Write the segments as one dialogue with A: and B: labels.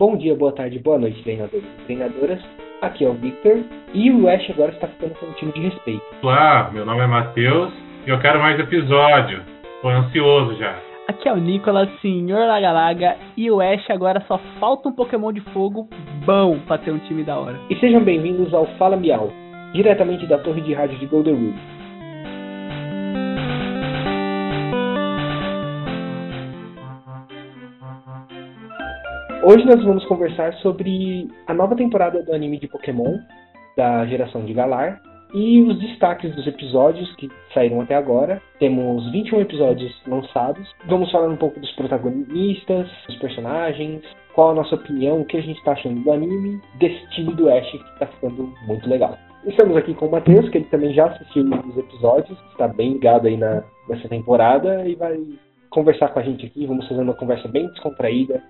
A: Bom dia, boa tarde, boa noite, treinadores e treinadoras. Aqui é o Victor e o Ash agora está ficando com um time de respeito.
B: Olá, meu nome é Matheus e eu quero mais episódio. Tô ansioso já.
C: Aqui é o Nicolas, senhor Lagalaga, e o Ash agora só falta um Pokémon de fogo bom pra ter um time da hora.
A: E sejam bem-vindos ao Fala Miau, diretamente da torre de rádio de Golden Road. Hoje nós vamos conversar sobre a nova temporada do anime de Pokémon, da geração de Galar, e os destaques dos episódios que saíram até agora. Temos 21 episódios lançados. Vamos falar um pouco dos protagonistas, dos personagens, qual a nossa opinião, o que a gente está achando do anime, desse time do Ash que está ficando muito legal. Estamos aqui com o Matheus, que ele também já assistiu os episódios, está bem ligado aí na, nessa temporada e vai conversar com a gente aqui. Vamos fazer uma conversa bem descontraída,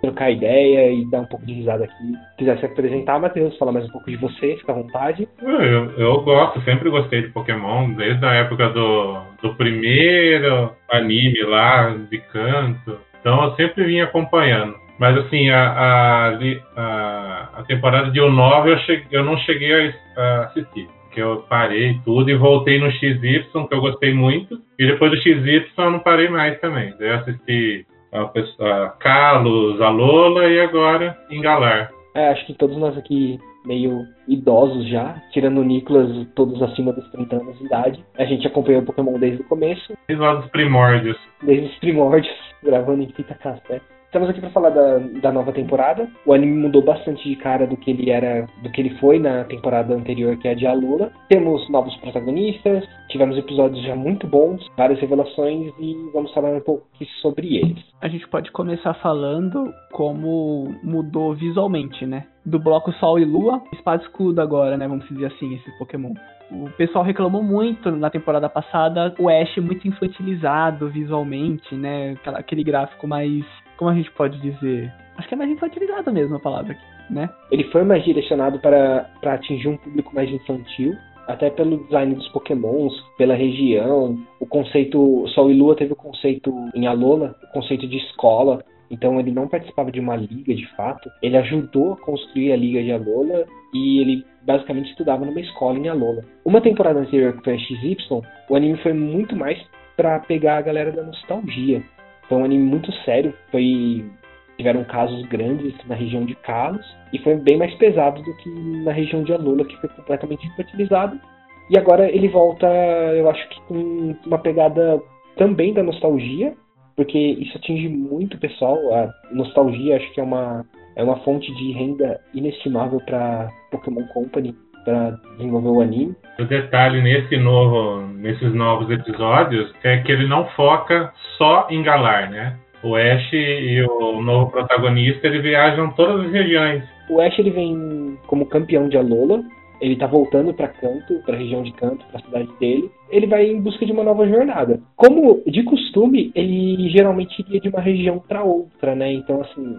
A: trocar ideia e dar um pouco de risada aqui. Se quiser se apresentar, Matheus, falar mais um pouco de você, fica à vontade.
B: Eu, eu gosto, sempre gostei de Pokémon, desde a época do, do primeiro anime lá, de canto. Então eu sempre vim acompanhando. Mas assim, a, a, a temporada de U9 eu, cheguei, eu não cheguei a, a assistir. Porque eu parei tudo e voltei no XY, que eu gostei muito. E depois do XY eu não parei mais também. Eu assisti a, a Carlos, a Lola e agora Engalar.
A: É, acho que todos nós aqui meio idosos já, tirando o Nicolas, todos acima dos 30 anos de idade. A gente acompanhou o Pokémon desde o começo.
B: Desde lá dos primórdios.
A: Desde os primórdios, gravando em fita cassete. Estamos aqui para falar da, da nova temporada. O anime mudou bastante de cara do que ele era, do que ele foi na temporada anterior, que é a de Alula. Temos novos protagonistas, tivemos episódios já muito bons, várias revelações e vamos falar um pouco sobre eles.
C: A gente pode começar falando como mudou visualmente, né? Do bloco Sol e Lua, espada escudo agora, né? Vamos dizer assim, esse Pokémon. O pessoal reclamou muito na temporada passada, o Ash muito infantilizado visualmente, né? Aquele gráfico mais como a gente pode dizer? Acho que é mais infantilizado mesmo a palavra aqui, né?
A: Ele foi mais direcionado para, para atingir um público mais infantil, até pelo design dos pokémons, pela região, o conceito, Sol e Lua teve o conceito em Alola, o conceito de escola, então ele não participava de uma liga de fato, ele ajudou a construir a liga de Alola e ele basicamente estudava numa escola em Alola. Uma temporada anterior que foi a XY, o anime foi muito mais para pegar a galera da nostalgia. Foi um anime muito sério, foi tiveram casos grandes na região de Kalos e foi bem mais pesado do que na região de Alola, que foi completamente infantilizado. E agora ele volta, eu acho que com uma pegada também da nostalgia, porque isso atinge muito o pessoal. A nostalgia acho que é uma, é uma fonte de renda inestimável para Pokémon Company para desenvolver o anime.
B: O detalhe nesse novo, nesses novos episódios é que ele não foca só em Galar, né? O Ash e o novo protagonista ele viajam todas as regiões.
A: O Ash ele vem como campeão de Alola. Ele tá voltando para Canto, para a região de Canto, para a cidade dele. Ele vai em busca de uma nova jornada. Como de costume, ele geralmente iria de uma região para outra, né? Então assim,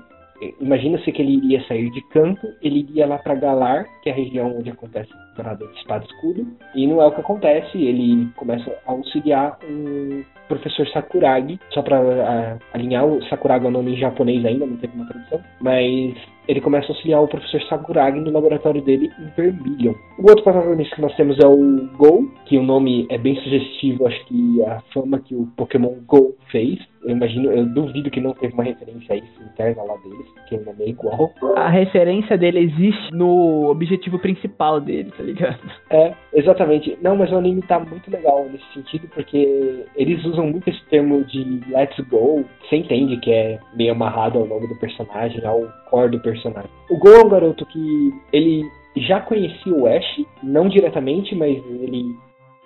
A: Imagina-se que ele iria sair de canto, ele iria lá para Galar, que é a região onde acontece a temporada de Espada Escudo, e não é o que acontece, ele começa a auxiliar um professor Sakuragi, só para alinhar, o Sakuragi é o nome em japonês ainda, não teve uma tradução, mas ele começa a auxiliar o professor Sakuragi no laboratório dele em Vermilion. O outro protagonista que nós temos é o Go, que o nome é bem sugestivo, acho que a fama que o Pokémon Go fez. Eu imagino, eu duvido que não teve uma referência a isso interna lá deles, porque o nome é igual.
C: A referência dele existe no objetivo principal dele, tá ligado?
A: É, exatamente. Não, mas o anime tá muito legal nesse sentido, porque eles usam muito esse termo de let's go. Você entende que é meio amarrado ao nome do personagem, ao core do personagem. O Go é um garoto que ele já conhecia o Ash, não diretamente, mas ele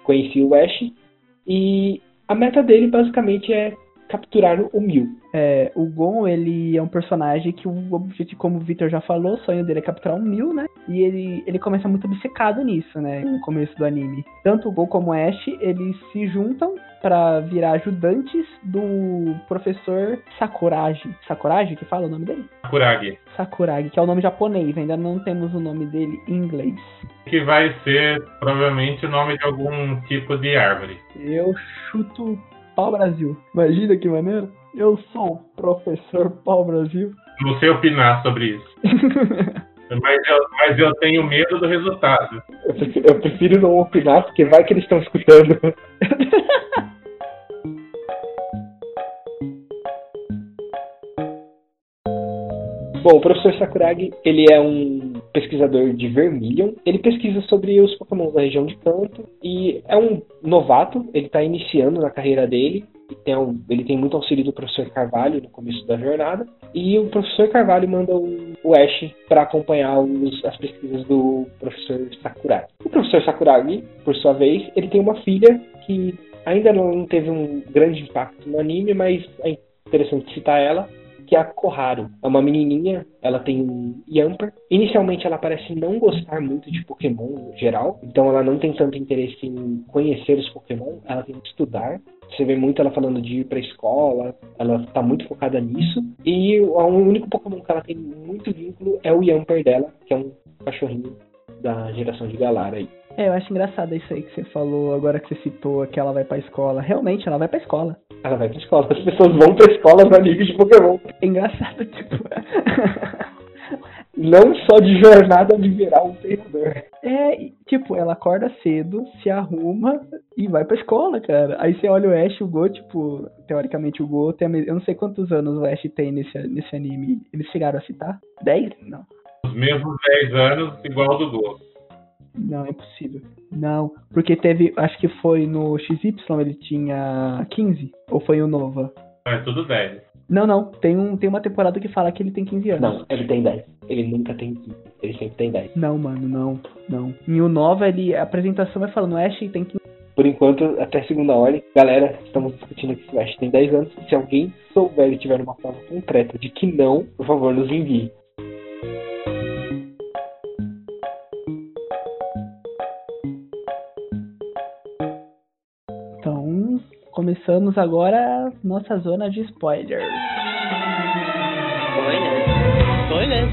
A: conhecia o Ash. E a meta dele basicamente é capturar o Mil.
C: É, o Gon, ele é um personagem que o objetivo, como o Victor já falou, o sonho dele é capturar um Mil, né? E ele, ele começa muito obcecado nisso, né? No começo do anime. Tanto o Gon como o Ash, eles se juntam para virar ajudantes do professor Sakuragi. Sakuragi, que fala o nome dele?
B: Sakuragi.
C: Sakuragi, que é o nome japonês, ainda não temos o nome dele em inglês.
B: Que vai ser provavelmente o nome de algum tipo de árvore.
C: Eu chuto Pau Brasil. Imagina que maneiro. Eu sou o professor Pau Brasil.
B: não sei opinar sobre isso. mas, eu, mas eu tenho medo do resultado.
A: Eu prefiro, eu prefiro não opinar, porque vai que eles estão escutando. Bom, o professor Sakuragi, ele é um pesquisador de Vermilion. Ele pesquisa sobre os Pokémon da região de Kanto e é um novato, ele está iniciando na carreira dele. Tem um, ele tem muito auxílio do professor Carvalho no começo da jornada. E o professor Carvalho manda o, o Ash para acompanhar os, as pesquisas do professor Sakuragi. O professor Sakuragi, por sua vez, ele tem uma filha que ainda não teve um grande impacto no anime, mas é interessante citar ela, que é a Koharu. É uma menininha, ela tem um Yamper. Inicialmente ela parece não gostar muito de Pokémon no geral, então ela não tem tanto interesse em conhecer os Pokémon, ela tem que estudar. Você vê muito ela falando de ir pra escola, ela tá muito focada nisso. E o único Pokémon que ela tem muito vínculo é o Yamper dela, que é um cachorrinho da geração de Galar aí.
C: É, eu acho engraçado isso aí que você falou, agora que você citou que ela vai pra escola. Realmente, ela vai pra escola.
A: Ela vai pra escola. As pessoas vão pra escola na liga de Pokémon.
C: É engraçado, tipo.
A: Não só de jornada de virar um treinador.
C: É, tipo, ela acorda cedo, se arruma e vai pra escola, cara. Aí você olha o Ash, o Go, tipo, teoricamente o Go tem. Eu não sei quantos anos o Ash tem nesse, nesse anime. Eles chegaram a citar? 10? Não.
B: Os mesmos 10 anos, igual do Go.
C: Não, é impossível. Não, porque teve, acho que foi no XY ele tinha 15, ou foi o Nova?
B: É tudo 10.
C: Não, não, tem, um, tem uma temporada que fala que ele tem 15 anos.
A: Não, ele tem 10. Ele nunca tem 15, ele sempre tem 10.
C: Não, mano, não, não. Em o Nova, ele, a apresentação vai falando, Ash tem 15
A: por enquanto, até segunda ordem, galera, estamos discutindo aqui se o Ash tem 10 anos. Se alguém souber e tiver uma prova concreta de que não, por favor, nos envie.
C: Começamos agora nossa zona de spoilers.
D: Spoilers. Spoilers.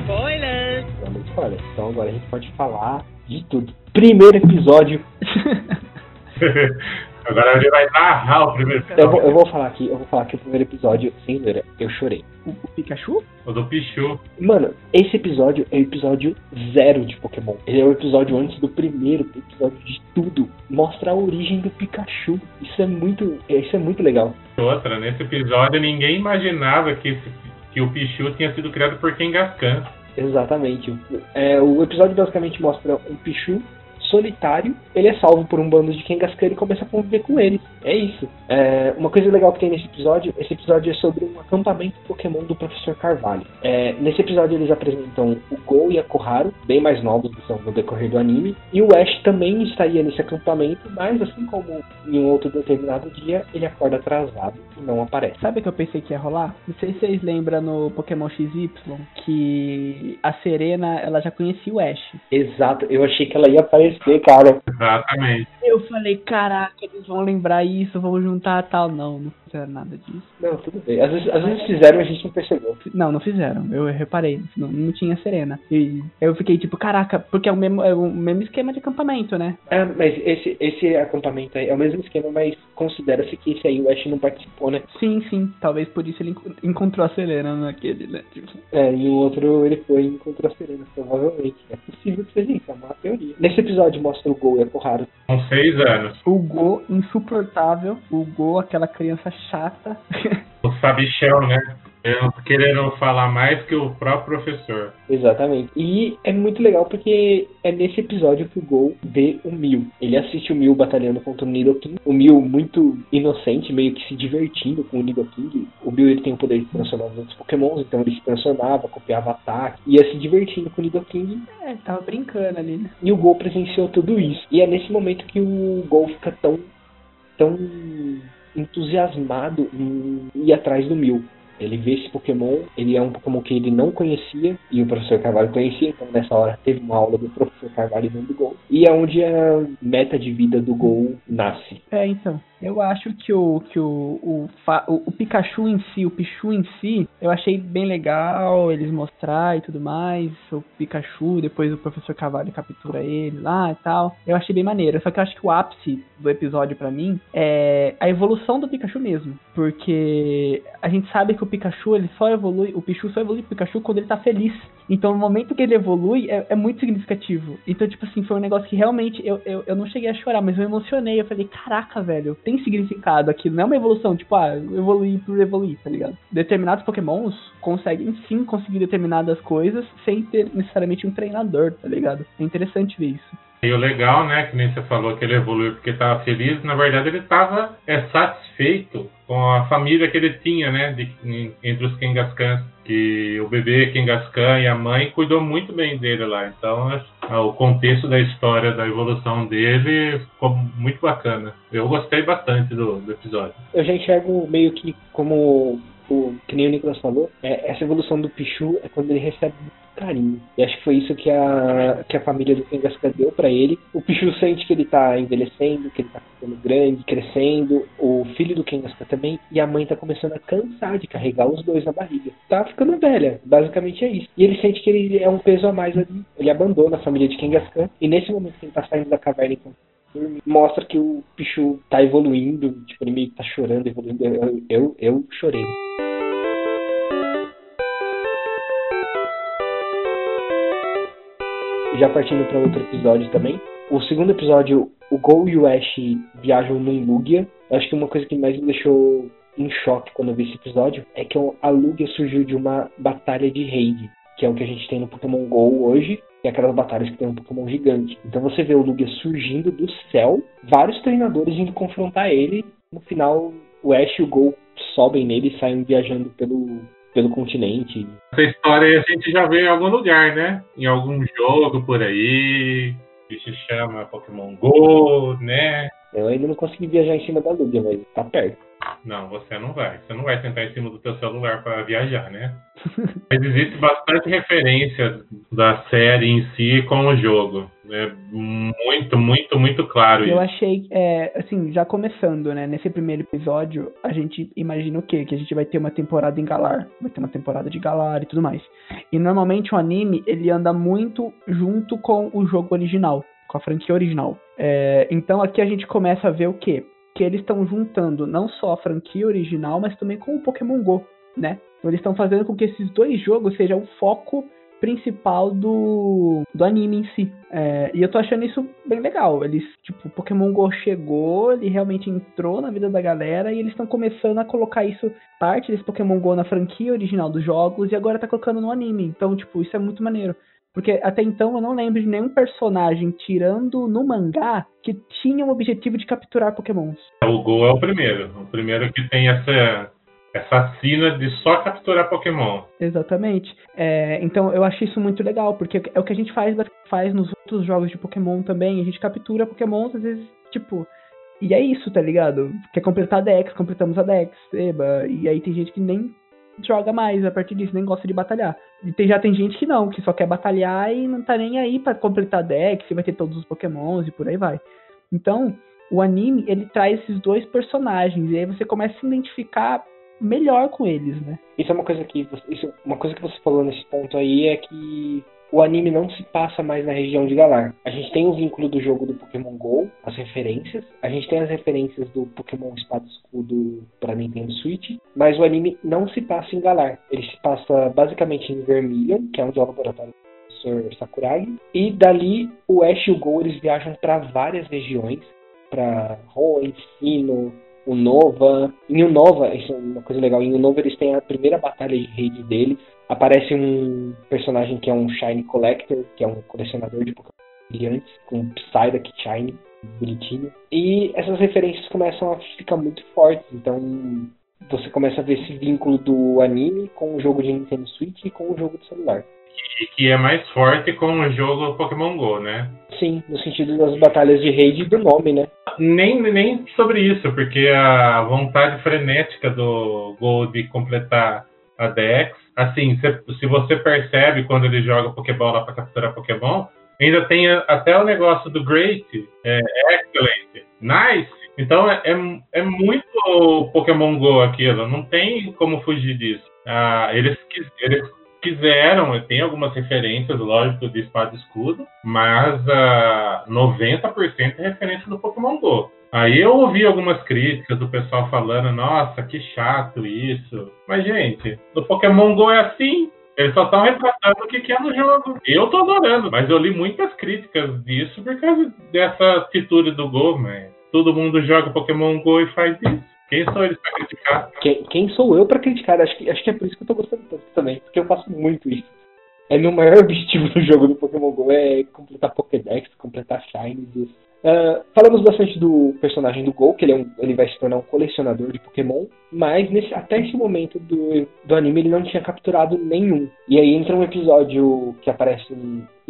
D: Spoilers.
A: Vamos spoilers. Então agora a gente pode falar de tudo. Primeiro episódio.
B: Agora ele vai narrar o primeiro episódio.
A: Eu vou, eu vou falar aqui, eu vou falar que o primeiro episódio, sem zoeira, eu chorei.
C: O, o Pikachu?
B: O do Pichu.
A: Mano, esse episódio é o episódio zero de Pokémon. Ele é o episódio antes do primeiro, episódio de tudo. Mostra a origem do Pikachu. Isso é muito. Isso é muito legal.
B: Outra, nesse episódio ninguém imaginava que, esse, que o Pichu tinha sido criado por Kangaskhan.
A: Exatamente. É, o episódio basicamente mostra um Pichu solitário, ele é salvo por um bando de Kangaskhan e começa a conviver com eles. É isso. É, uma coisa legal que tem nesse episódio, esse episódio é sobre um acampamento Pokémon do Professor Carvalho. É, nesse episódio eles apresentam o Go e a Koharu, bem mais novos do que no decorrer do anime, e o Ash também estaria nesse acampamento, mas assim como em um outro determinado dia, ele acorda atrasado e não aparece.
C: Sabe o que eu pensei que ia rolar? Não sei se vocês lembram no Pokémon XY que a Serena ela já conhecia o Ash.
A: Exato, eu achei que ela ia aparecer cara.
B: Exatamente.
C: Eu falei, caraca, eles vão lembrar isso, vão juntar tal. Não, não fizeram nada disso.
A: Não, tudo bem. Às vezes, às vezes fizeram e a gente não percebeu.
C: Não, não fizeram. Eu reparei. Não, não tinha Serena. E eu fiquei tipo, caraca, porque é o mesmo, é o mesmo esquema de acampamento, né?
A: É, mas esse, esse acampamento aí é o mesmo esquema, mas considera-se que esse aí o Ash não participou, né?
C: Sim, sim. Talvez por isso ele encontrou a Serena naquele, né? Tipo...
A: É, e o outro ele foi e encontrou a Serena, provavelmente. É possível que seja isso, é uma teoria. Nesse episódio mostra o Gol e a Koharu.
B: Com seis anos.
C: O Go insuportável. O Go, aquela criança chata.
B: O sabichão, né? Querendo falar mais que o próprio professor.
A: Exatamente. E é muito legal porque é nesse episódio que o Gol vê o Mil. Ele assiste o Mil batalhando contra o Nidoking. O Mil muito inocente, meio que se divertindo com o Nidoking. O Mil ele tem o poder de transformar os outros pokémons, então ele se transformava, copiava ataque, ia se divertindo com o Nidoking.
C: É, tava brincando ali, né?
A: E o Gol presenciou tudo isso. E é nesse momento que o Gol fica tão... tão entusiasmado em ir atrás do Mil. Ele vê esse Pokémon, ele é um Pokémon que ele não conhecia, e o professor Carvalho conhecia, então nessa hora teve uma aula do professor Carvalho dentro do Gol. E é onde a meta de vida do Gol nasce.
C: É, então. Eu acho que o que o, o, o, Pikachu em si, o Pichu em si, eu achei bem legal eles mostrar e tudo mais. O Pikachu, depois o professor Carvalho captura ele lá e tal. Eu achei bem maneiro. Só que eu acho que o ápice do episódio para mim é a evolução do Pikachu mesmo. Porque a gente sabe que o Pikachu, ele só evolui, o Pichu só evolui o Pikachu quando ele tá feliz. Então, no momento que ele evolui, é, é muito significativo. Então, tipo assim, foi um negócio que realmente eu, eu, eu não cheguei a chorar, mas eu emocionei. Eu falei, caraca, velho, tem significado aquilo. Não é uma evolução, tipo, ah, evoluir por evoluir, tá ligado? Determinados pokémons conseguem sim conseguir determinadas coisas sem ter necessariamente um treinador, tá ligado? É interessante ver isso.
B: E o legal, né, que nem você falou que ele evoluiu porque estava feliz, na verdade ele estava é, satisfeito com a família que ele tinha, né, de, entre os Kangaskhan, que o bebê Kangaskhan e a mãe cuidou muito bem dele lá. Então, é, o contexto da história da evolução dele ficou muito bacana. Eu gostei bastante do, do episódio.
A: Eu já enxergo meio que como o que nem o Nicolas falou, é, essa evolução do Pichu é quando ele recebe carinho. E acho que foi isso que a, que a família do Kangaskhan deu para ele. O Pichu sente que ele tá envelhecendo, que ele tá ficando grande, crescendo. O filho do Kangaskhan também. E a mãe tá começando a cansar de carregar os dois na barriga. Tá ficando velha. Basicamente é isso. E ele sente que ele é um peso a mais ali. Ele abandona a família de Kangaskhan. E nesse momento que ele tá saindo da caverna enquanto mostra que o Pichu tá evoluindo, tipo, ele meio que tá chorando, evoluindo. Eu, eu, eu chorei. Já partindo para outro episódio também. O segundo episódio, o Gol e o Ash viajam num Lugia. Eu acho que uma coisa que mais me deixou em choque quando eu vi esse episódio é que a Lugia surgiu de uma batalha de raid, que é o que a gente tem no Pokémon GO hoje, que é aquelas batalhas que tem um Pokémon gigante. Então você vê o Lugia surgindo do céu, vários treinadores indo confrontar ele. No final, o Ash e o Gol sobem nele e saem viajando pelo, pelo continente.
B: Essa história a gente já vê em algum lugar, né? Em algum jogo por aí, que se chama Pokémon Go, né?
A: Eu ainda não consegui viajar em cima da Lugia, mas tá perto.
B: Não, você não vai. Você não vai sentar em cima do teu celular para viajar, né? Mas existe bastante referência da série em si com o jogo. É muito, muito, muito claro
C: Eu
B: isso.
C: achei, é, assim, já começando, né? Nesse primeiro episódio, a gente imagina o quê? Que a gente vai ter uma temporada em Galar. Vai ter uma temporada de Galar e tudo mais. E normalmente o anime, ele anda muito junto com o jogo original. Com a franquia original. É, então aqui a gente começa a ver o quê? Que eles estão juntando não só a franquia original, mas também com o Pokémon Go, né? Então eles estão fazendo com que esses dois jogos sejam o foco principal do, do anime em si. É, e eu tô achando isso bem legal. Eles, tipo, o Pokémon Go chegou, ele realmente entrou na vida da galera e eles estão começando a colocar isso, parte desse Pokémon Go na franquia original dos jogos e agora tá colocando no anime. Então, tipo, isso é muito maneiro. Porque até então eu não lembro de nenhum personagem, tirando no mangá, que tinha o objetivo de capturar pokémons.
B: O Go é o primeiro. O primeiro que tem essa, essa sina de só capturar pokémon.
C: Exatamente. É, então eu achei isso muito legal, porque é o que a gente faz, faz nos outros jogos de pokémon também. A gente captura pokémons, às vezes, tipo... E é isso, tá ligado? Quer completar a Dex, completamos a Dex, eba. E aí tem gente que nem joga mais a partir disso, nem gosta de batalhar. E tem, já tem gente que não, que só quer batalhar e não tá nem aí para completar deck, se vai ter todos os pokémons e por aí vai. Então, o anime, ele traz esses dois personagens, e aí você começa a se identificar melhor com eles, né?
A: Isso é uma coisa que, isso, uma coisa que você falou nesse ponto aí é que o anime não se passa mais na região de Galar. A gente tem o vínculo do jogo do Pokémon GO, as referências. A gente tem as referências do Pokémon Espada e Escudo para Nintendo Switch. Mas o anime não se passa em Galar. Ele se passa basicamente em Vermilion, que é onde é o laboratório do Sr. Sakuragi. E dali, o Ash e o Go eles viajam para várias regiões. Para Hoenn, Sino, o Nova. Em Unova, isso é uma coisa legal, em Unova eles têm a primeira batalha de rede deles. Aparece um personagem que é um Shine Collector, que é um colecionador de Pokémon brilhantes, com Psyduck Shine, bonitinho. E essas referências começam a ficar muito fortes, então você começa a ver esse vínculo do anime com o jogo de Nintendo Switch e com o jogo de celular.
B: E que é mais forte com o jogo Pokémon GO, né?
A: Sim, no sentido das batalhas de raid e do nome, né?
B: Nem, nem sobre isso, porque a vontade frenética do Go de completar a Dex, assim, se, se você percebe quando ele joga Pokébola para capturar Pokémon, ainda tem até o negócio do Great, é, Excellent, Nice. Então é, é, é, muito Pokémon Go aquilo, não tem como fugir disso. Ah, eles, eles quiseram, tem algumas referências, lógico, de espada e escudo, mas ah, 90% é referência do Pokémon GO. Aí eu ouvi algumas críticas do pessoal falando, nossa, que chato isso. Mas, gente, no Pokémon GO é assim. Eles só estão retratando o que, é no jogo. Eu tô adorando, mas eu li muitas críticas disso por causa dessa atitude do Go, mas todo mundo joga Pokémon Go e faz isso. Quem sou eles pra criticar?
A: Quem, quem sou eu pra criticar? Acho que, acho que é por isso que eu tô gostando tanto também, porque eu faço muito isso. É meu maior objetivo no jogo do Pokémon GO é completar Pokédex, completar Shines. Uh, falamos bastante do personagem do Gol, que ele, é um, ele vai se tornar um colecionador de Pokémon, mas nesse, até esse momento do, do anime ele não tinha capturado nenhum. E aí entra um episódio que aparece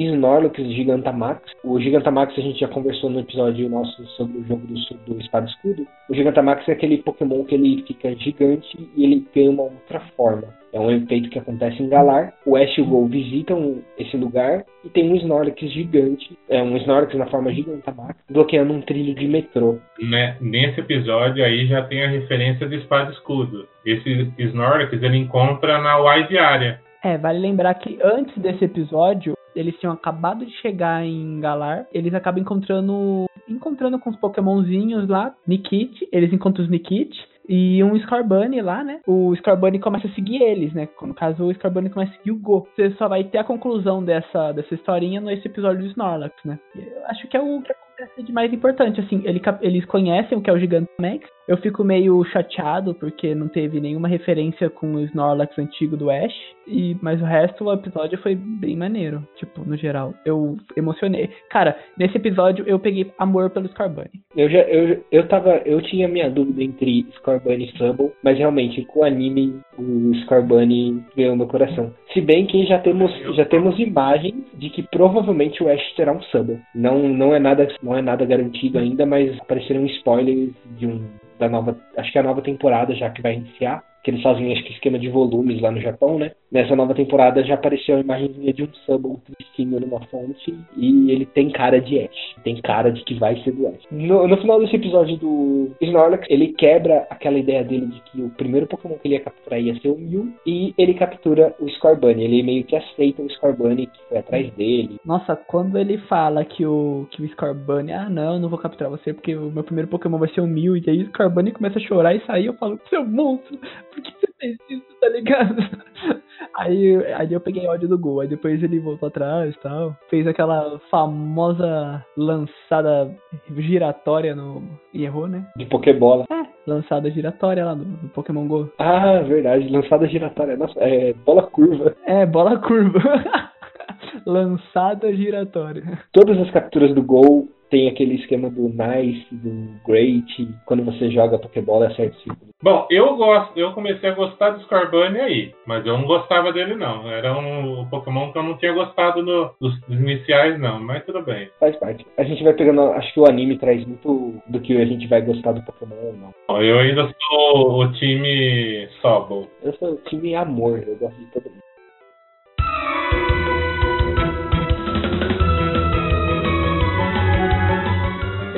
A: Snorlax Gigantamax. O Gigantamax a gente já conversou no episódio nosso sobre o jogo do, do Espada Escudo. O Gigantamax é aquele Pokémon que ele fica gigante e ele ganha uma outra forma. É um efeito que acontece em Galar. O Ash e o Gol visitam esse lugar e tem um Snorlax gigante, é um Snorlax na forma Gigantamax, bloqueando um trilho de metrô.
B: Né, nesse episódio aí já tem a referência do Espada Escudo. Esse Snorlax ele encontra na Wide Area.
C: É, vale lembrar que antes desse episódio, eles tinham acabado de chegar em Galar, eles acabam encontrando encontrando com os pokémonzinhos lá, Nikit, eles encontram os Nikit, e um Scorbunny lá, né? O Scorbunny começa a seguir eles, né? No caso, o Scorbunny começa a seguir o Go. Você só vai ter a conclusão dessa, dessa historinha nesse episódio do Snorlax, né? Eu acho que é o que acontece de mais importante, assim. Ele, eles conhecem o que é o Gigantamax, eu fico meio chateado porque não teve nenhuma referência com o Snorlax antigo do Ash. E, mas o resto do episódio foi bem maneiro. Tipo, no geral. Eu emocionei. Cara, nesse episódio eu peguei amor pelo Scorbunny.
A: Eu já eu, eu tava. Eu tinha minha dúvida entre Scorbunny e Fumble, mas realmente, com o anime, o Scorbunny ganhou meu coração. Se bem que já temos, já temos imagens de que provavelmente o Ash terá um Sumble. Não, não, é nada, não é nada garantido ainda, mas apareceram spoilers de um da nova, acho que é a nova temporada já que vai iniciar, que eles fazem acho que esquema de volumes lá no Japão, né? Nessa nova temporada já apareceu a imagenzinha de um Subble tristinho numa fonte e ele tem cara de Ash, tem cara de que vai ser do Ash. No, no final desse episódio do Snorlax, ele quebra aquela ideia dele de que o primeiro Pokémon que ele ia capturar ia ser o Mew e ele captura o Scorbunny. Ele meio que aceita o Scorbunny que foi atrás dele.
C: Nossa, quando ele fala que o, que o Scorbunny, ah não, não vou capturar você porque o meu primeiro Pokémon vai ser o Mew e aí o Scorbunny começa a chorar e sair, eu falo, seu monstro, por que você fez isso, tá ligado? Aí, aí eu peguei ódio do gol. Aí depois ele voltou atrás e tal. Fez aquela famosa lançada giratória no. E errou, né?
A: De Pokébola.
C: É, lançada giratória lá do, do Pokémon GO.
A: Ah, verdade. Lançada giratória. Nossa, é bola curva.
C: É, bola curva. lançada giratória.
A: Todas as capturas do Gol tem aquele esquema do nice, do great, quando você joga Pokébola acerta o círculo.
B: Bom, eu gosto, eu comecei a gostar do Scorbunny aí, mas eu não gostava dele não. Era um Pokémon que eu não tinha gostado no, dos iniciais não, mas tudo bem.
A: Faz parte. A gente vai pegando, acho que o anime traz muito do que a gente vai gostar do Pokémon ou não.
B: Eu ainda sou o time Sobol.
A: Eu sou o time amor, eu gosto de todo mundo.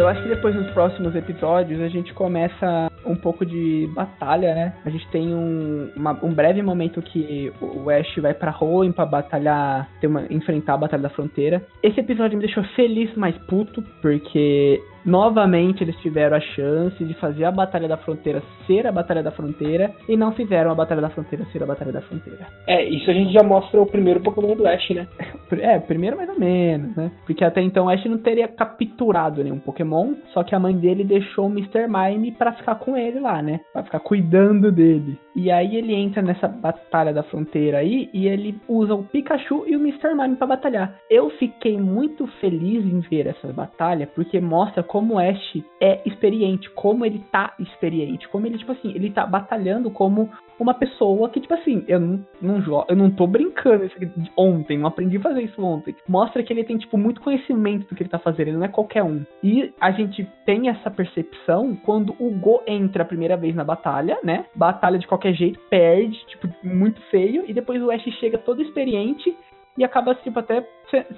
C: Eu acho que depois nos próximos episódios a gente começa um pouco de batalha, né? A gente tem um, uma, um breve momento que o Ash vai pra Hoenn pra batalhar, uma, enfrentar a Batalha da Fronteira. Esse episódio me deixou feliz, mas puto, porque Novamente eles tiveram a chance de fazer a Batalha da Fronteira ser a Batalha da Fronteira e não fizeram a Batalha da Fronteira ser a Batalha da Fronteira.
A: É, isso a gente já mostra o primeiro Pokémon do Ash, né?
C: É, primeiro mais ou menos, né? Porque até então o Ash não teria capturado nenhum Pokémon, só que a mãe dele deixou o Mr. Mime para ficar com ele lá, né? Pra ficar cuidando dele. E aí ele entra nessa Batalha da Fronteira aí e ele usa o Pikachu e o Mr. Mime para batalhar. Eu fiquei muito feliz em ver essa batalha porque mostra como o Ash é experiente, como ele tá experiente, como ele, tipo assim, ele tá batalhando como uma pessoa que, tipo assim, eu não, não eu não tô brincando isso ontem, não aprendi a fazer isso ontem. Mostra que ele tem, tipo, muito conhecimento do que ele tá fazendo, ele não é qualquer um. E a gente tem essa percepção quando o Go entra a primeira vez na batalha, né? Batalha de qualquer jeito, perde, tipo, muito feio, e depois o Ash chega todo experiente e acaba, tipo, até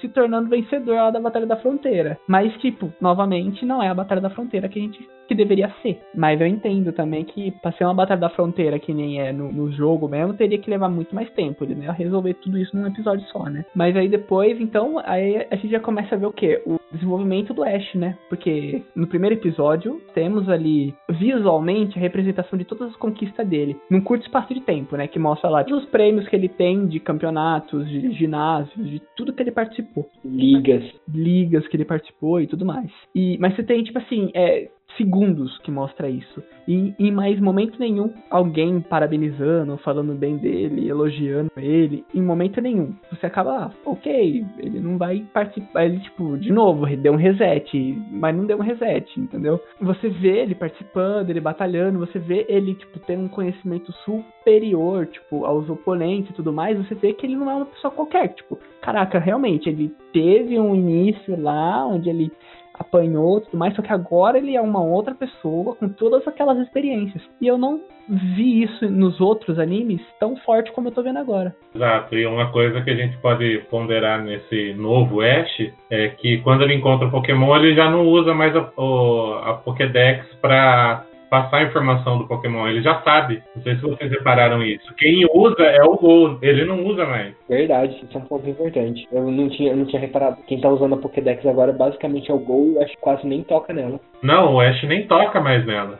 C: se, tornando vencedor lá da Batalha da Fronteira. Mas, tipo, novamente, não é a Batalha da Fronteira que a gente que deveria ser. Mas eu entendo também que pra ser uma Batalha da Fronteira que nem é no, no jogo mesmo, teria que levar muito mais tempo. Ele né? resolver tudo isso num episódio só, né? Mas aí depois, então, aí a gente já começa a ver o quê? O desenvolvimento do Ash, né? Porque no primeiro episódio temos ali visualmente a representação de todas as conquistas dele, num curto espaço de tempo, né? Que mostra lá todos os prêmios que ele tem de campeonatos, de ginásios, de tudo que ele participou.
A: Ligas.
C: Ligas que ele participou e tudo mais. E, mas você tem, tipo assim, é, segundos que mostra isso. E em mais momento nenhum alguém parabenizando, falando bem dele, elogiando ele, em momento nenhum. Você acaba, ah, ok, ele não vai participar, ele tipo, de novo, deu um reset, mas não deu um reset, entendeu? Você vê ele participando, ele batalhando, você vê ele tipo tendo um conhecimento superior, tipo, aos oponentes e tudo mais, você vê que ele não é uma pessoa qualquer, tipo, caraca, realmente ele teve um início lá onde ele apanhou tudo mais, só que agora ele é uma outra pessoa com todas aquelas experiências. E eu não vi isso nos outros animes tão forte como eu tô vendo agora.
B: Exato, e uma coisa que a gente pode ponderar nesse novo Ash é que quando ele encontra o Pokémon, ele já não usa mais a, a Pokédex para passar a informação do Pokémon. Ele já sabe. Não sei se vocês repararam isso. Quem usa é o Gol. Ele não usa mais.
A: Verdade, isso é um ponto importante. Eu não tinha, eu não tinha reparado. Quem tá usando a Pokédex agora basicamente é o Gol e o Ash quase nem toca nela.
B: Não, o Ash nem toca mais nela.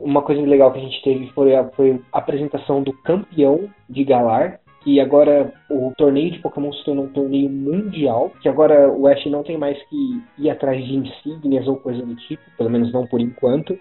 A: Uma coisa legal que a gente teve foi a, foi a apresentação do campeão de Galar, que agora o torneio de Pokémon se tornou um torneio mundial, que agora o Ash não tem mais que ir atrás de insígnias ou coisa do tipo, pelo menos não por enquanto.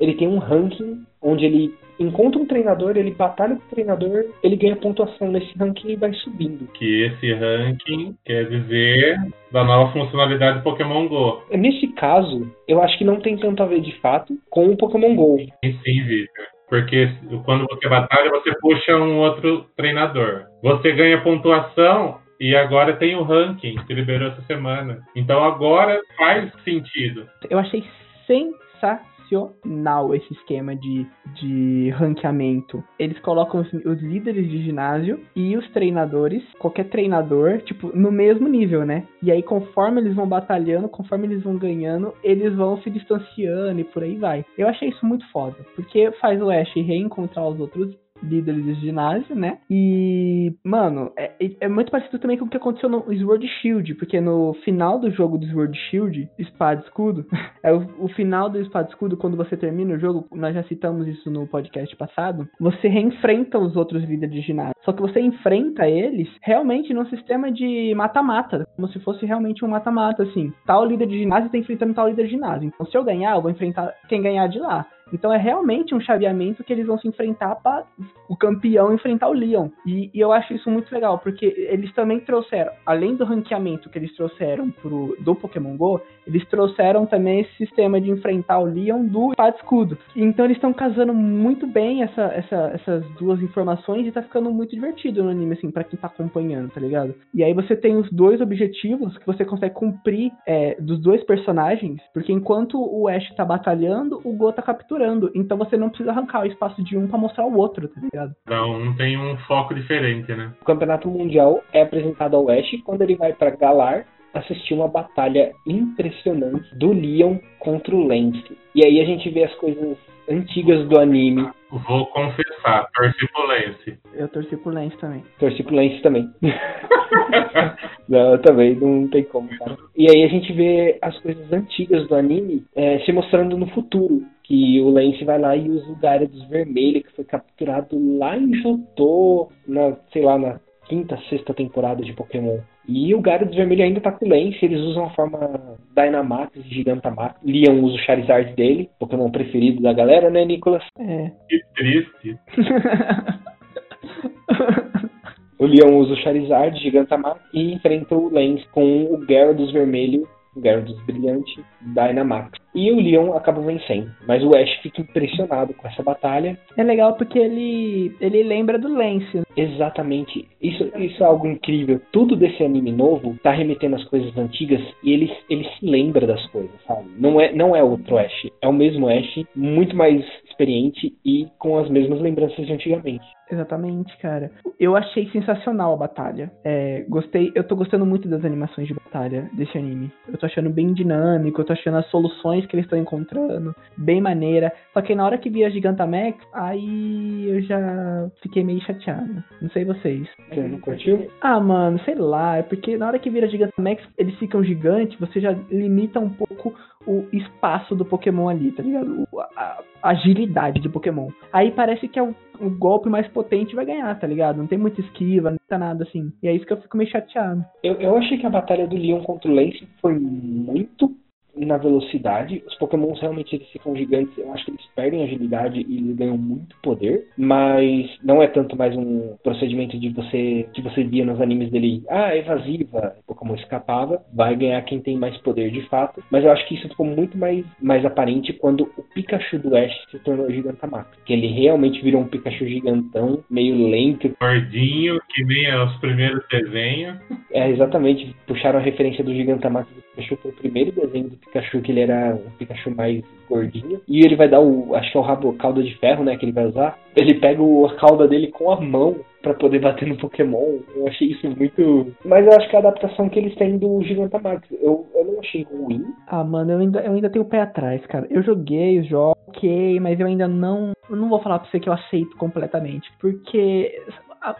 A: Ele tem um ranking onde ele encontra um treinador, ele batalha com o treinador, ele ganha pontuação nesse ranking e vai subindo.
B: Que esse ranking quer dizer da nova funcionalidade do Pokémon Go.
A: Nesse caso, eu acho que não tem tanto a ver de fato com o Pokémon Go.
B: Sim, sim, Victor. Porque quando você batalha, você puxa um outro treinador. Você ganha pontuação e agora tem o ranking que liberou essa semana. Então agora faz sentido.
C: Eu achei sensacional sensacional esse esquema de, de ranqueamento. Eles colocam os, os, líderes de ginásio e os treinadores, qualquer treinador, tipo, no mesmo nível, né? E aí, conforme eles vão batalhando, conforme eles vão ganhando, eles vão se distanciando e por aí vai. Eu achei isso muito foda, porque faz o Ash reencontrar os outros líderes de ginásio, né? E, mano, é, é, muito parecido também com o que aconteceu no Sword Shield, porque no final do jogo do Sword Shield, Espada e Escudo, é o, o final do Espada e Escudo, quando você termina o jogo, nós já citamos isso no podcast passado, você reenfrenta os outros líderes de ginásio. Só que você enfrenta eles realmente num sistema de mata-mata, como se fosse realmente um mata-mata, assim. Tal líder de ginásio tá enfrentando tal líder de ginásio. Então, se eu ganhar, eu vou enfrentar quem ganhar de lá. Então é realmente um chaveamento que eles vão se enfrentar para o campeão enfrentar o Leon. E, e, eu acho isso muito legal, porque eles também trouxeram, além do ranqueamento que eles trouxeram pro, do Pokémon GO, eles trouxeram também esse sistema de enfrentar o Leon do espada escudo. Então eles estão casando muito bem essa, essa, essas duas informações e tá ficando muito divertido no anime, assim, pra quem tá acompanhando, tá ligado? E aí você tem os dois objetivos que você consegue cumprir é, dos dois personagens, porque enquanto o Ash tá batalhando, o Go tá capturando. Então você não precisa arrancar o espaço de um para mostrar o outro, tá ligado?
B: Não, não tem um foco diferente, né?
A: O campeonato mundial é apresentado ao Ash quando ele vai para Galar assistir uma batalha impressionante do Leon contra o Lance. E aí a gente vê as coisas antigas do anime.
B: Vou confessar, torci pro Lance.
C: Eu torci pro Lance também.
A: Torci pro Lance também. não, eu também, não tem como, cara. E aí a gente vê as coisas antigas do anime é, se mostrando no futuro. Que o Lance vai lá e usa o Gyarados vermelho, que foi capturado lá em Jotô, na, sei lá, na quinta, sexta temporada de Pokémon. E o Gyarados vermelho ainda tá com o Lance, eles usam a forma Dynamax e Gigantamax. Leon usa o Charizard dele, Pokémon preferido da galera, né, Nicolas?
C: É.
B: Que triste.
A: o Leon usa o Charizard, Gigantamax e enfrenta o Lance com o Gyarados vermelho, o Gyarados brilhante Dynamax. E o Leon acaba vencendo. Mas o Ash fica impressionado com essa batalha.
C: É legal porque ele, ele lembra do Lance.
A: Exatamente. Isso, isso é algo incrível. Tudo desse anime novo tá remetendo às coisas antigas e ele, ele se lembra das coisas, sabe? Não é, não é outro Ash. É o mesmo Ash, muito mais experiente e com as mesmas lembranças de antigamente.
C: Exatamente, cara. Eu achei sensacional a batalha. É, gostei, eu tô gostando muito das animações de batalha desse anime. Eu tô achando bem dinâmico, eu tô achando as soluções que eles estão encontrando bem maneira. Só que na hora que vi a Gigantamax, aí eu já fiquei meio chateado. Não sei vocês.
A: Você não curtiu?
C: Ah, mano, sei lá. É porque na hora que vira Gigantamax, eles ficam gigantes, você já limita um pouco o espaço do Pokémon ali, tá ligado? A, agilidade de Pokémon. Aí parece que é o, o golpe mais potente vai ganhar, tá ligado? Não tem muita esquiva, não tá nada assim. E é isso que eu fico meio chateado.
A: Eu, eu achei que a batalha do Leon contra o Lance foi muito na velocidade. Os Pokémons realmente eles ficam gigantes. Eu acho que eles perdem agilidade e eles ganham muito poder. Mas não é tanto mais um procedimento de você que você via nos animes dele. Ah, evasiva, o Pokémon escapava, vai ganhar quem tem mais poder de fato. Mas eu acho que isso ficou muito mais, mais aparente quando o Pikachu do Ash se tornou Gigantamax. Que ele realmente virou um Pikachu gigantão, meio lento,
B: Gordinho, que nem os primeiros desenhos.
A: É, exatamente. Puxaram a referência do Gigantamax do Pikachu pro primeiro desenho do Pikachu, que ele era um Pikachu mais gordinho. E ele vai dar o. Acho que é o rabo cauda de ferro, né? Que ele vai usar. Ele pega o, a cauda dele com a mão pra poder bater no Pokémon. Eu achei isso muito. Mas eu acho que a adaptação que eles têm do Gigantamax, eu, eu não achei ruim.
C: Ah, mano, eu ainda, eu ainda tenho o pé atrás, cara. Eu joguei os jogos, ok, mas eu ainda não. Eu não vou falar pra você que eu aceito completamente. Porque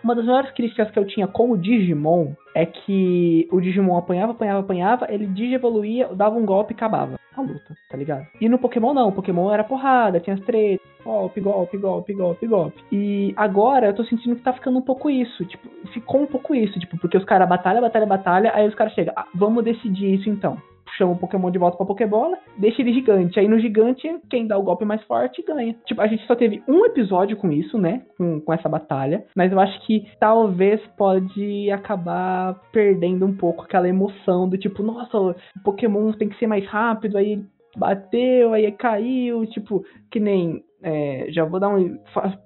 C: uma das maiores críticas que eu tinha com o Digimon é que o Digimon apanhava, apanhava, apanhava, ele digievoluía, dava um golpe e acabava a luta, tá ligado? E no Pokémon não, o Pokémon era porrada, tinha as tretas, golpe, golpe, golpe, golpe, golpe. E agora eu tô sentindo que tá ficando um pouco isso, tipo, ficou um pouco isso, tipo, porque os caras batalha, batalha, batalha, aí os caras chegam, ah, vamos decidir isso então chama o Pokémon de volta pra Pokébola, deixa ele gigante. Aí no gigante, quem dá o golpe mais forte ganha. Tipo, a gente só teve um episódio com isso, né? Com, com essa batalha. Mas eu acho que talvez pode acabar perdendo um pouco aquela emoção do tipo, nossa, o Pokémon tem que ser mais rápido, aí bateu, aí caiu, tipo, que nem. É, já vou dar um.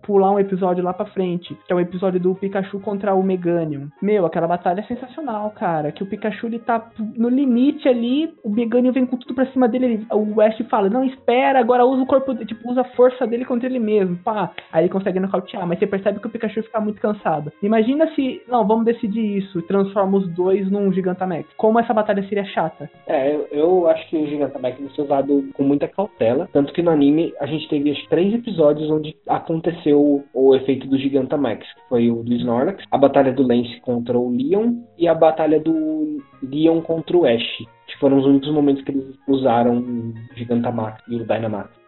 C: pular um episódio lá pra frente. Que é o episódio do Pikachu contra o Meganium. Meu, aquela batalha é sensacional, cara. Que o Pikachu ele tá no limite ali, o Meganium vem com tudo pra cima dele. ele- o Ash fala: Não, espera, agora usa o corpo, tipo, usa a força dele contra ele mesmo. Pá. Aí ele consegue nocautear, mas você percebe que o Pikachu fica muito cansado. Imagina se. Não, vamos decidir isso. Transforma os dois num Gigantamax. Como essa batalha seria chata.
A: É, eu, eu acho que o Gigantamax deve ser usado com muita cautela. Tanto que no anime a gente teve acho, três episódios onde aconteceu o, efeito do Gigantamax. Que foi o do Snorlax, a batalha do Lance contra o Leon e a batalha do Leon contra o Ash. Que foram os únicos momentos que eles usaram o Gigantamax e o Dynamax.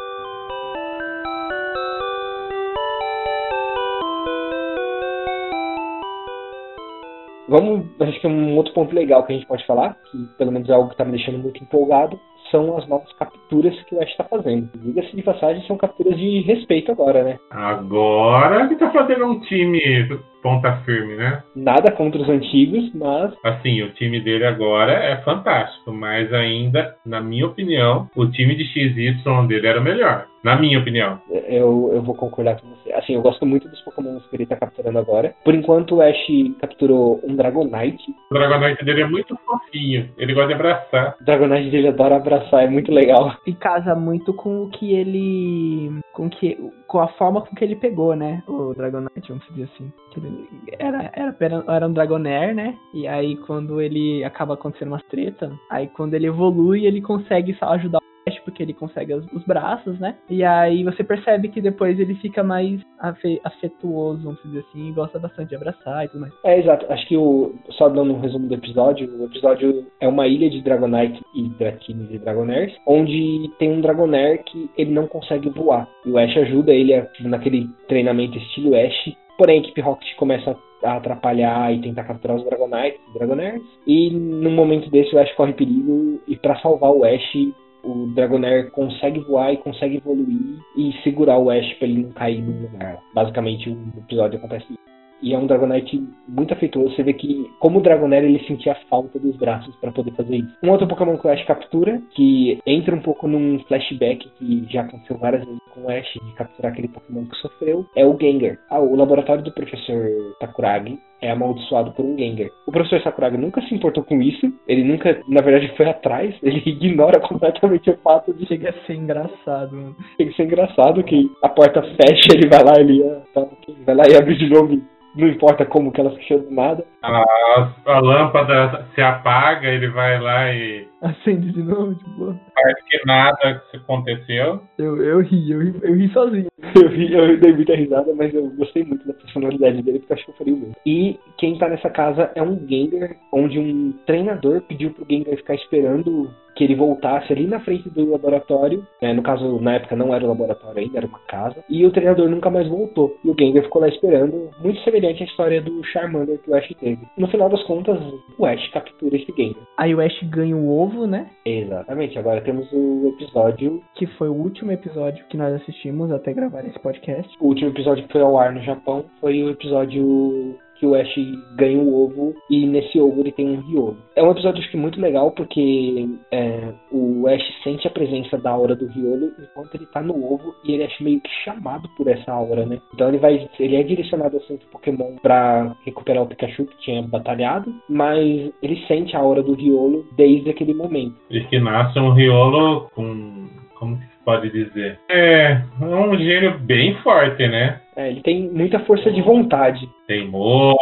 A: Vamos, acho que um outro ponto legal que a gente pode falar, que pelo menos é algo que tá me deixando muito empolgado, são as novas capturas que o Ash tá fazendo. Diga-se de passagem, são capturas de respeito agora, né?
B: Agora que tá fazendo um time ponta firme, né?
A: Nada contra os antigos, mas
B: Assim, o time dele agora é fantástico, mas ainda, na minha opinião, o time de XY dele era o melhor. Na minha opinião.
A: eu, eu vou concordar com você. Assim, eu gosto muito dos Pokémon que ele tá capturando agora. Por enquanto, o Ash capturou um Dragonite.
B: O Dragonite dele é muito fofinho. Ele gosta de abraçar.
A: O Dragonite dele adora abraçar, é muito legal.
C: E casa muito com o que ele. com que. com a forma com que ele pegou, né? O Dragonite, vamos dizer assim. Era, era, era, um Dragonair, né? E aí quando ele acaba acontecendo umas treta, aí quando ele evolui, ele consegue só ajudar porque ele consegue os, os braços, né? E aí você percebe que depois ele fica mais afe- afetuoso, vamos dizer assim, e gosta bastante de abraçar e tudo mais.
A: É, exato. Acho que o. Só dando um resumo do episódio, o episódio é uma ilha de Dragonite e Dratini e Dragonairs, onde tem um Dragonair que ele não consegue voar. E o Ash ajuda ele a- naquele treinamento estilo Ash. Porém, a equipe Rocket começa a atrapalhar e tentar capturar os Dragonites e Dragonairs. E num momento desse o Ash corre perigo e para salvar o Ash, o Dragonair consegue voar e consegue evoluir e segurar o Ash pra ele não cair num lugar. Basicamente o episódio acontece isso. E é um Dragonite muito afetuoso. Você vê que, como o Dragonera, ele sentia falta dos braços para poder fazer isso. Um outro Pokémon que o Ash captura, que entra um pouco num flashback que já aconteceu várias vezes com o Ash, de capturar aquele Pokémon que sofreu, é o Gengar. Ah, o laboratório do professor Takuragi é amaldiçoado por um Gengar. O professor Sakuragi nunca se importou com isso, ele nunca, na verdade, foi atrás, ele ignora completamente o fato de.
C: Chega a ser engraçado, mano.
A: Chega a ser engraçado que a porta fecha, ele vai lá, ele tá, vai lá e abre de novo não importa como que ela fechou do nada.
B: A, a, lâmpada se apaga, ele vai lá e.
C: Acende de novo, tipo.
B: Parece que nada aconteceu.
C: Eu, eu ri, eu ri, eu ri sozinho.
A: Eu ri, eu dei muita risada, mas eu gostei muito da personalidade dele, porque acho que eu faria o mesmo. E quem tá nessa casa é um Gengar, onde um treinador pediu pro Gengar ficar esperando que ele voltasse ali na frente do laboratório. Né? No caso, na época não era o laboratório ainda, era uma casa. E o treinador nunca mais voltou. E o Gengar ficou lá esperando, muito semelhante à história do Charmander que o Ash teve. No final das contas, o Ash captura esse Gengar.
C: Aí o Ash ganha o ovo, né?
A: Exatamente. Agora temos o episódio.
C: Que foi o último episódio que nós assistimos até gravar esse podcast.
A: O último episódio que foi ao ar no Japão foi o episódio que o Ash ganha um ovo e nesse ovo ele tem um Riolo. É um episódio acho que muito legal porque é, o Ash sente a presença da aura do Riolo enquanto ele tá no ovo e ele acha meio que chamado por essa aura, né? Então ele vai, ele é direcionado ao centro Pokémon para recuperar o Pikachu que tinha batalhado, mas ele sente a aura do Riolo desde aquele momento.
B: E que nasce um Riolo com como que se pode dizer? É um gênio bem forte, né?
A: É, ele tem muita força de vontade.
B: Teimoso.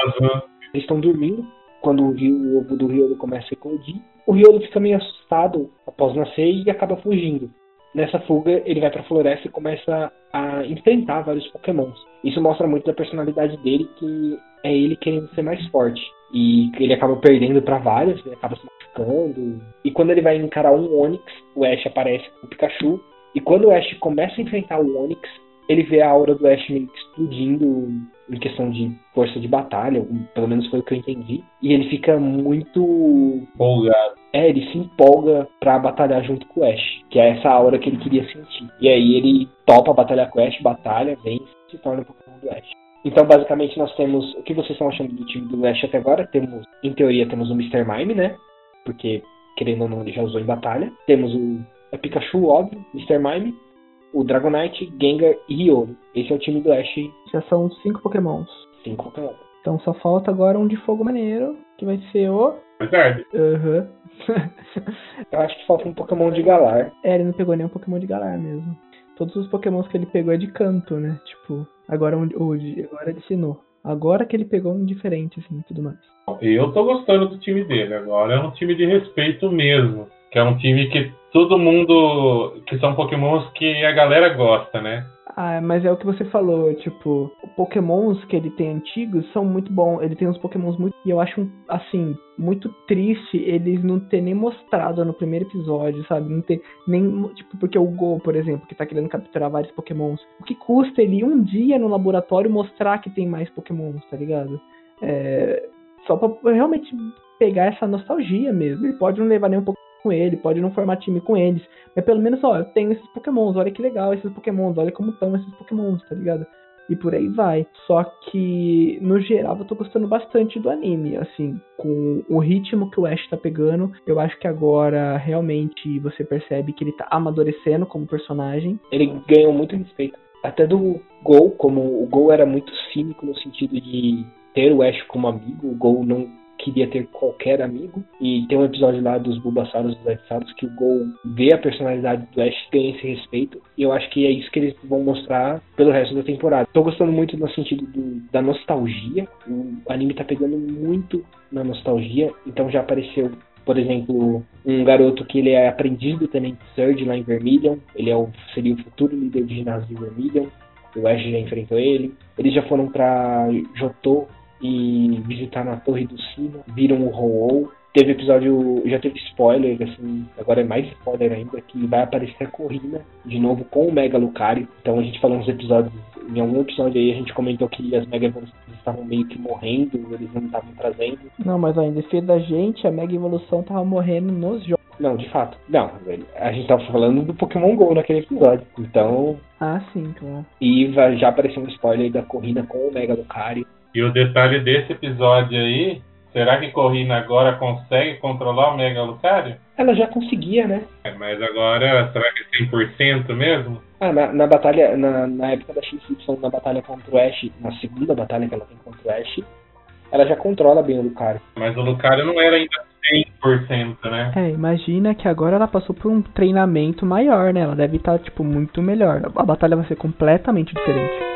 A: Eles estão dormindo quando o, rio, o ovo do Riolo começa a eclodir. O Riolo fica meio assustado após nascer e acaba fugindo. Nessa fuga, ele vai para a floresta e começa a enfrentar vários pokémons. Isso mostra muito da personalidade dele, que é ele querendo ser mais forte. E ele acaba perdendo para vários, ele acaba se machucando. E quando ele vai encarar um Onix, o Ash aparece com o Pikachu. E quando o Ash começa a enfrentar o Onix, ele vê a aura do Ash meio que explodindo em questão de força de batalha, pelo menos foi o que eu entendi. E ele fica muito
B: empolgado.
A: É, ele se empolga para batalhar junto com o Ash, que é essa aura que ele queria sentir. E aí ele topa batalhar com o Ash, batalha, vence e se torna o Pokémon do Ash. Então, basicamente, nós temos. O que vocês estão achando do time do Ash até agora? Temos, em teoria, temos o Mr. Mime, né? Porque, querendo ou não, ele já usou em batalha. Temos o a Pikachu, óbvio, Mr. Mime o Dragonite, Gengar e Riolu. Esse é o time do Ash.
C: Já são cinco pokémons.
A: Cinco pokémons.
C: Então só falta agora um de fogo maneiro, que vai ser o...
B: Verdade.
C: Aham.
A: Eu acho que falta um pokémon de Galar.
C: É, ele não pegou nenhum pokémon de Galar mesmo. Todos os pokémons que ele pegou é de canto, né? Tipo, agora, hoje, agora ele ensinou. Agora que ele pegou um diferente, assim, tudo mais.
B: Eu tô gostando do time dele. Agora é um time de respeito mesmo. Que é um time que todo mundo. que são pokémons que a galera gosta, né?
C: Ah, mas é o que você falou, tipo, pokémons que ele tem antigos são muito bons. Ele tem uns pokémons muito. E eu acho, assim, muito triste eles não ter nem mostrado no primeiro episódio, sabe? Não ter nem. Tipo, porque o Go, por exemplo, que tá querendo capturar vários pokémons. O que custa ele um dia no laboratório mostrar que tem mais pokémons, tá ligado? É, só pra realmente pegar essa nostalgia mesmo. Ele pode não levar nem um pouco com ele, pode não formar time com eles. Mas pelo menos, ó, eu tenho esses pokémons, olha que legal esses pokémons, olha como estão esses pokémons, tá ligado? E por aí vai. Só que, no geral, eu tô gostando bastante do anime. Assim, com o ritmo que o Ash tá pegando, eu acho que agora realmente você percebe que ele tá amadurecendo como personagem.
A: Ele ganhou muito respeito. Até do Gol, como o Gol era muito cínico no sentido de ter o Ash como amigo, o Gol não queria ter qualquer amigo. E tem um episódio lá dos Bulbasauros dos Edsados que o Gol vê a personalidade do Ash tem esse respeito. E eu acho que é isso que eles vão mostrar pelo resto da temporada. Tô gostando muito no sentido do, da nostalgia. O anime tá pegando muito na nostalgia. Então já apareceu por exemplo, um garoto que ele é aprendiz do Tenente Surge lá em Vermilion, ele é o, seria o futuro líder de ginásio de Vermilion, o Ash já enfrentou ele. Eles já foram para Jotô, e visitaram a Torre do Sino, viram o Ho-Oh. Teve episódio, já teve spoiler, assim, agora é mais spoiler ainda, que vai aparecer a Corrina de novo com o Mega Lucario. Então a gente falou nos episódios, em algum episódio aí a gente comentou que as Mega Evoluções estavam meio que morrendo, eles não estavam trazendo.
C: Não, mas ó, em defesa da gente, a Mega Evolução tava morrendo nos jogos.
A: Não, de fato. Não, a gente tava falando do Pokémon GO naquele episódio. Então.
C: Ah, sim, claro.
A: E já apareceu um spoiler da corrida com o Mega Lucario
B: E o detalhe desse episódio aí, será que Corrina agora consegue controlar o Mega Lucario?
A: Ela já conseguia, né?
B: É, mas agora, será que é 100% mesmo?
A: Ah, na, na batalha, na, na época da XY, na batalha contra o Ash, na segunda batalha que ela tem contra o Ash, ela já controla bem o Lucario.
B: Mas o Lucario não era ainda 100%, né?
C: É, imagina que agora ela passou por um treinamento maior, né? Ela deve estar, tipo, muito melhor. A batalha vai ser completamente diferente.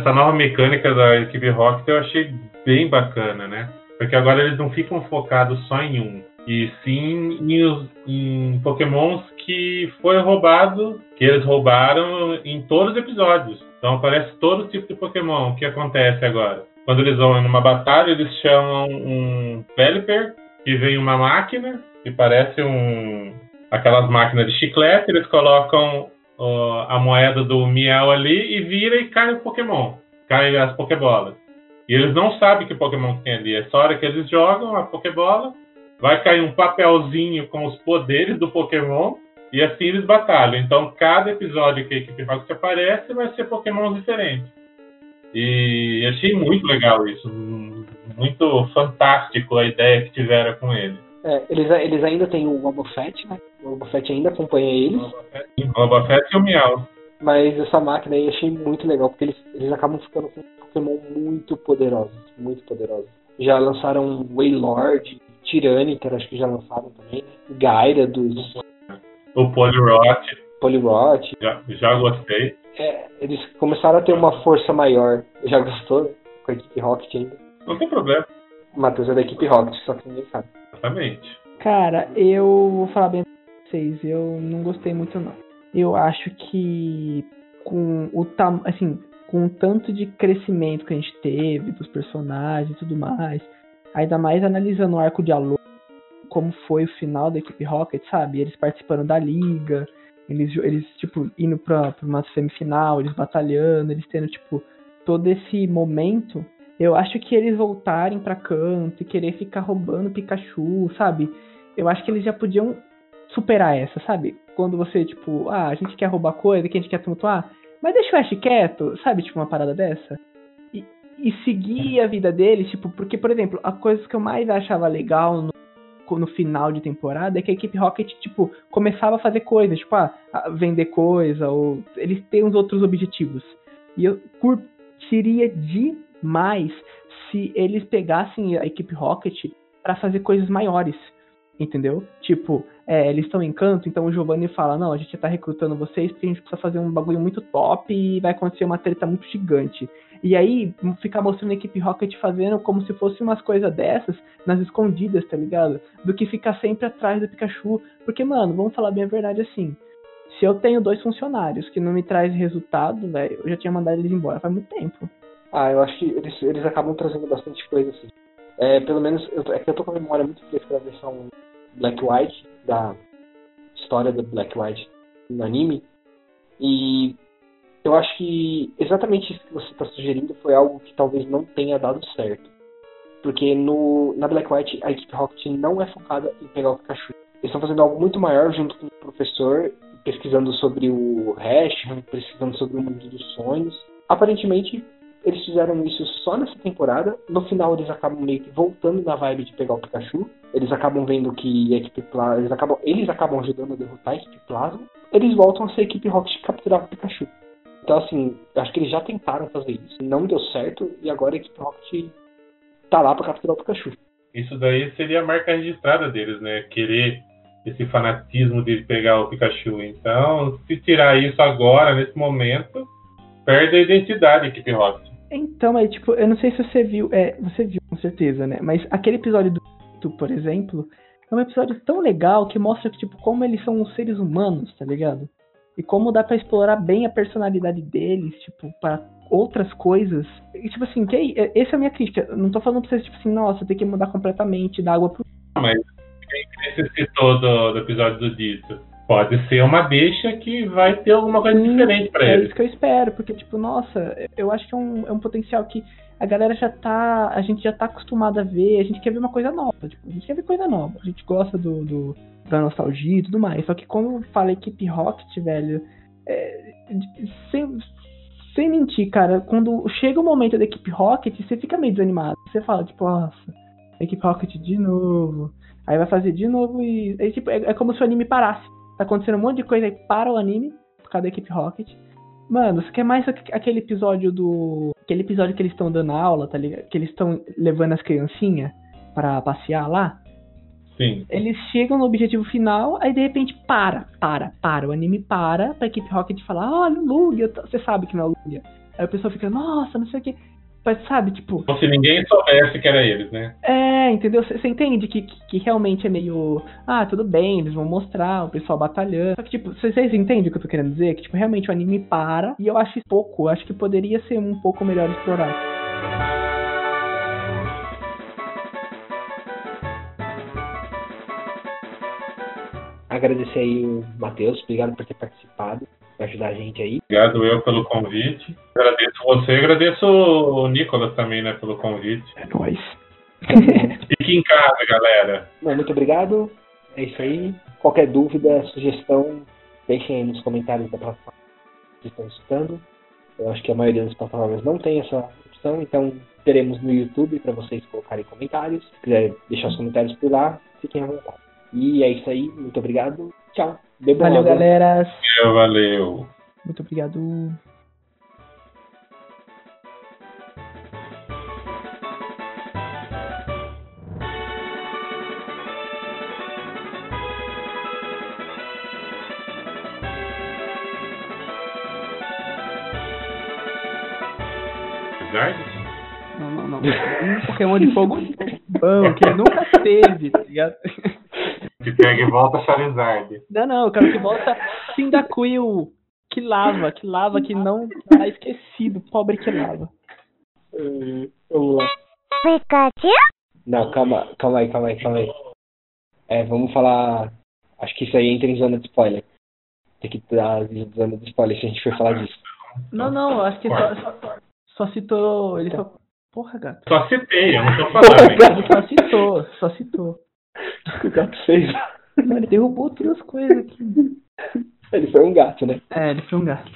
B: Essa nova mecânica da equipe Rocket eu achei bem bacana, né? Porque agora eles não ficam focados só em um, e sim em, em Pokémons que foi roubado, que eles roubaram em todos os episódios. Então aparece todo tipo de Pokémon. O que acontece agora? Quando eles vão numa batalha, eles chamam um Pelipper, que vem uma máquina, que parece um aquelas máquinas de chiclete, eles colocam a moeda do Miel ali e vira e cai o Pokémon. Cai as Pokébolas. E eles não sabem que Pokémon tem ali. É só a hora que eles jogam a Pokébola, vai cair um papelzinho com os poderes do Pokémon e assim eles batalham. Então cada episódio que a equipe Rocket aparece vai ser Pokémon diferente. E achei muito legal isso. Muito fantástico a ideia que tiveram com ele.
A: É, eles, eles ainda têm o Wobbuffet, né? O Wobbuffet ainda acompanha eles.
B: O Boba Fett e o Meow.
A: Mas essa máquina aí eu achei muito legal, porque eles, eles acabam ficando com Pokémon muito poderosos. Muito poderosos. Já lançaram Waylord, Tyranitar, acho que já lançaram também. né? Gaira dos
B: O Poliwrath,
A: Poliwrath.
B: já, já gostei.
A: É, eles começaram a ter uma força maior. Já gostou, né? Com a equipe Rocket ainda.
B: Não tem problema,
A: O Matheus é da equipe Rocket, só que ninguém sabe.
B: exatamente.
C: Cara, eu vou falar bem pra vocês, eu não gostei muito não. Eu acho que com o tam assim, com o tanto de crescimento que a gente teve dos personagens e tudo mais, ainda mais analisando o arco de Alô, como foi o final da equipe Rocket, sabe? Eles participando da liga, eles, eles tipo, indo pra, pra uma semifinal, eles batalhando, eles tendo, tipo, todo esse momento. Eu acho que eles voltarem pra canto e querer ficar roubando Pikachu, sabe? Eu acho que eles já podiam superar essa, sabe? Quando você, tipo, ah, a gente quer roubar coisa, que a gente quer tumultuar, mas deixa o Ash quieto, sabe? Tipo, uma parada dessa. E, e seguir a vida deles, tipo, porque, por exemplo, a coisa que eu mais achava legal no, no final de temporada é que a equipe Rocket, tipo, começava a fazer coisas, tipo, ah, vender coisa, ou eles têm uns outros objetivos. E eu curtiria demais se eles pegassem a equipe Rocket pra fazer coisas maiores, entendeu? Tipo, é, eles estão em canto, então o Giovanni fala, não, a gente tá recrutando vocês porque a gente precisa fazer um bagulho muito top e vai acontecer uma treta muito gigante. E aí, ficar mostrando a equipe Rocket fazendo como se fosse umas coisas dessas nas escondidas, tá ligado? Do que ficar sempre atrás do Pikachu. Porque, mano, vamos falar bem a verdade assim. Se eu tenho dois funcionários que não me traz resultado, velho, eu já tinha mandado eles embora faz muito tempo.
A: Ah, eu acho que eles, eles acabam trazendo bastante coisa assim. É, pelo menos, eu, é que eu tô com a memória muito fresca da versão Black White, da história do Black White no anime. E eu acho que exatamente isso que você está sugerindo foi algo que talvez não tenha dado certo. Porque no, na Black White a equipe Rocket não é focada em pegar o Pikachu. Eles estão fazendo algo muito maior junto com o professor, pesquisando sobre o Reshiram, pesquisando sobre o mundo dos sonhos. Aparentemente, eles fizeram isso só nessa temporada. No final, eles acabam meio que voltando na vibe de pegar o Pikachu. Eles acabam vendo que a equipe Plasma. Eles acabam, eles acabam ajudando a derrotar a equipe Plasma. Eles voltam a ser a equipe Rocket que capturava o Pikachu. Então, assim, acho que eles já tentaram fazer isso. Não deu certo e agora a equipe Rocket tá lá pra capturar o Pikachu.
B: Isso daí seria a marca registrada deles, né? Querer esse fanatismo de pegar o Pikachu. Então, se tirar isso agora, nesse momento, perde a identidade da equipe Rocket.
C: Então, é tipo, eu não sei se você viu, é, você viu com certeza, né? Mas aquele episódio do Mito, por exemplo, é um episódio tão legal que mostra que, tipo, como eles são os seres humanos, tá ligado? E como dá pra explorar bem a personalidade deles, tipo, para outras coisas. E, tipo assim, que é, essa é a minha crítica. Eu não tô falando pra vocês, tipo assim, nossa, tem que mudar completamente da água pro.
B: Mas quem você citou do episódio do Dito? Pode ser uma deixa que vai ter alguma coisa diferente pra
C: É
B: eles.
C: isso que eu espero, porque, tipo, nossa, eu acho que é um, é um potencial que a galera já tá. A gente já tá acostumado a ver, a gente quer ver uma coisa nova. Tipo, a gente quer ver coisa nova. A gente gosta do, do da nostalgia e tudo mais. Só que como eu falei equipe Rocket, velho, é, sem, sem mentir, cara, quando chega o momento da equipe Rocket, você fica meio desanimado. Você fala, tipo, nossa, equipe Rocket de novo. Aí vai fazer de novo e. É, tipo, é, é como se o anime parasse. Tá acontecendo um monte de coisa aí para o anime, por causa da equipe Rocket. Mano, você quer mais aquele episódio do. Aquele episódio que eles estão dando aula, tá ligado? Que eles estão levando as criancinhas para passear lá?
B: Sim.
C: Eles chegam no objetivo final, aí de repente para, para, para. O anime para pra equipe Rocket falar, olha o Lugia, você sabe que não é o Lugia. Aí o pessoal fica, nossa, não sei o que. Mas sabe, tipo.
B: Como se ninguém soubesse que era eles, né?
C: É, entendeu? Você entende que, que, que, realmente é meio. Ah, tudo bem, eles vão mostrar o pessoal batalhando. Só que, tipo, vocês entendem o que eu tô querendo dizer? Que, tipo, realmente o anime para. E eu acho pouco. Eu acho que poderia ser um pouco melhor explorado.
A: Agradecer aí o Matheus, obrigado por ter participado ajudar a gente aí.
B: Obrigado eu pelo convite. Agradeço você, agradeço o Nicolas também, né, pelo convite.
C: É nóis.
B: Fique em casa, galera.
A: Não, muito obrigado. É isso aí. Qualquer dúvida, sugestão, deixem aí nos comentários da plataforma que estão escutando. Eu acho que a maioria das plataformas não tem essa opção, então teremos no YouTube para vocês colocarem comentários. Se quiser deixar os comentários por lá, fiquem à vontade. E é isso aí. Muito obrigado. Tchau.
C: Bebam valeu, água. galera.
B: Valeu.
C: Muito obrigado. Não, não, não. Um Pokémon de fogo bom, que nunca teve, tá ligado?
B: Que pega e volta Charizard.
C: Não, não, eu quero que volta Cyndaquil. Que lava, que lava, que não tá esquecido. Pobre que lava.
A: Uh, vamos lá. Não, calma, calma aí, calma aí, calma aí. É, vamos falar. Acho que isso aí entra em zona de spoiler. Tem que dar zona de spoiler se a gente for falar disso.
C: Não, não, acho que só, só, só citou. Ele só. Porra, gato.
B: Só citei, eu não tô falando.
C: Porra, só citou, só citou.
A: O que o gato fez?
C: Não, ele derrubou todas as coisas aqui.
A: Ele foi um gato, né?
C: É, ele foi um gato.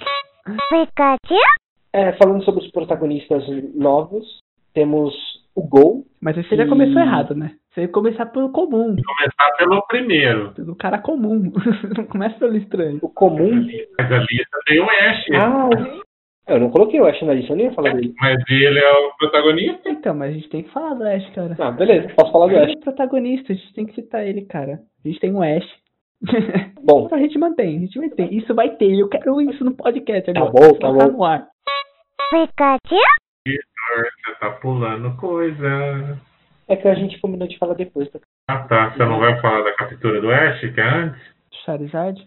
A: É, falando sobre os protagonistas novos, temos o Gol.
C: Mas você já começou errado, né? Você ia começar pelo comum.
B: Começar pelo primeiro.
C: Pelo cara comum. não começa pelo estranho.
A: O comum.
B: Mas a lista tem o Ash.
A: Ah, eu não coloquei o Ash na lista, eu nem ia falar dele.
B: Mas ele é o protagonista?
C: Então, mas a gente tem que falar do Ash, cara.
A: Ah, beleza, posso falar do Ash.
C: Ele é o protagonista, a gente tem que citar ele, cara. A gente tem o Ash.
A: Bom.
C: a gente mantém, a gente mantém. Isso vai ter, eu quero isso no podcast agora.
A: Tá bom, tá bom.
C: Tá no ar.
B: Vitor, você tá pulando coisa.
A: É que a gente combinou de falar depois. Tá?
B: Ah tá, você não vai falar da captura do Ash, que é antes?
C: Charizard?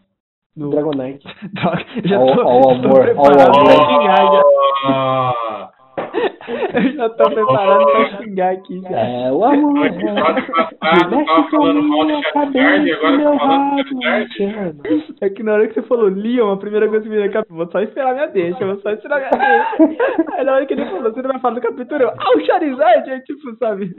A: No... Dragonite.
C: Já tô,
A: ó o
C: tô
A: amor,
C: preparado
A: ó o
C: pra
A: amor.
C: xingar já.
B: Ah,
C: Eu já tô preparado pra xingar aqui já.
A: É o amor.
B: No episódio passado tava falando mal do Charizard e agora tá falando do Charizard.
C: É que na hora que você falou Leon, a primeira coisa que me veio na cabeça, vou só esperar minha deixa, vou só esperar minha deixa. Aí na hora que ele falou, você não vai falar do capítulo, eu, ah, o Charizard, é tipo, sabe?